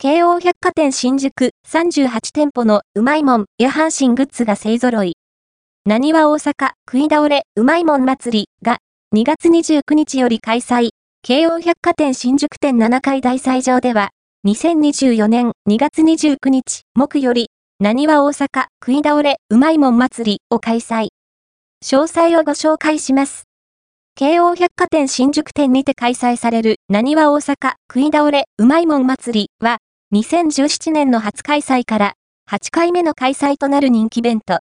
京王百貨店新宿38店舗のうまいもんや阪神グッズが勢揃い。何は大阪食い倒れうまいもん祭りが2月29日より開催。京王百貨店新宿店7階大祭場では、2024年2月29日木より、何は大阪食い倒れうまいもん祭りを開催。詳細をご紹介します。京王百貨店新宿店にて開催される、何は大阪食い倒れうまいもん祭りは、2017年の初開催から8回目の開催となる人気イベント。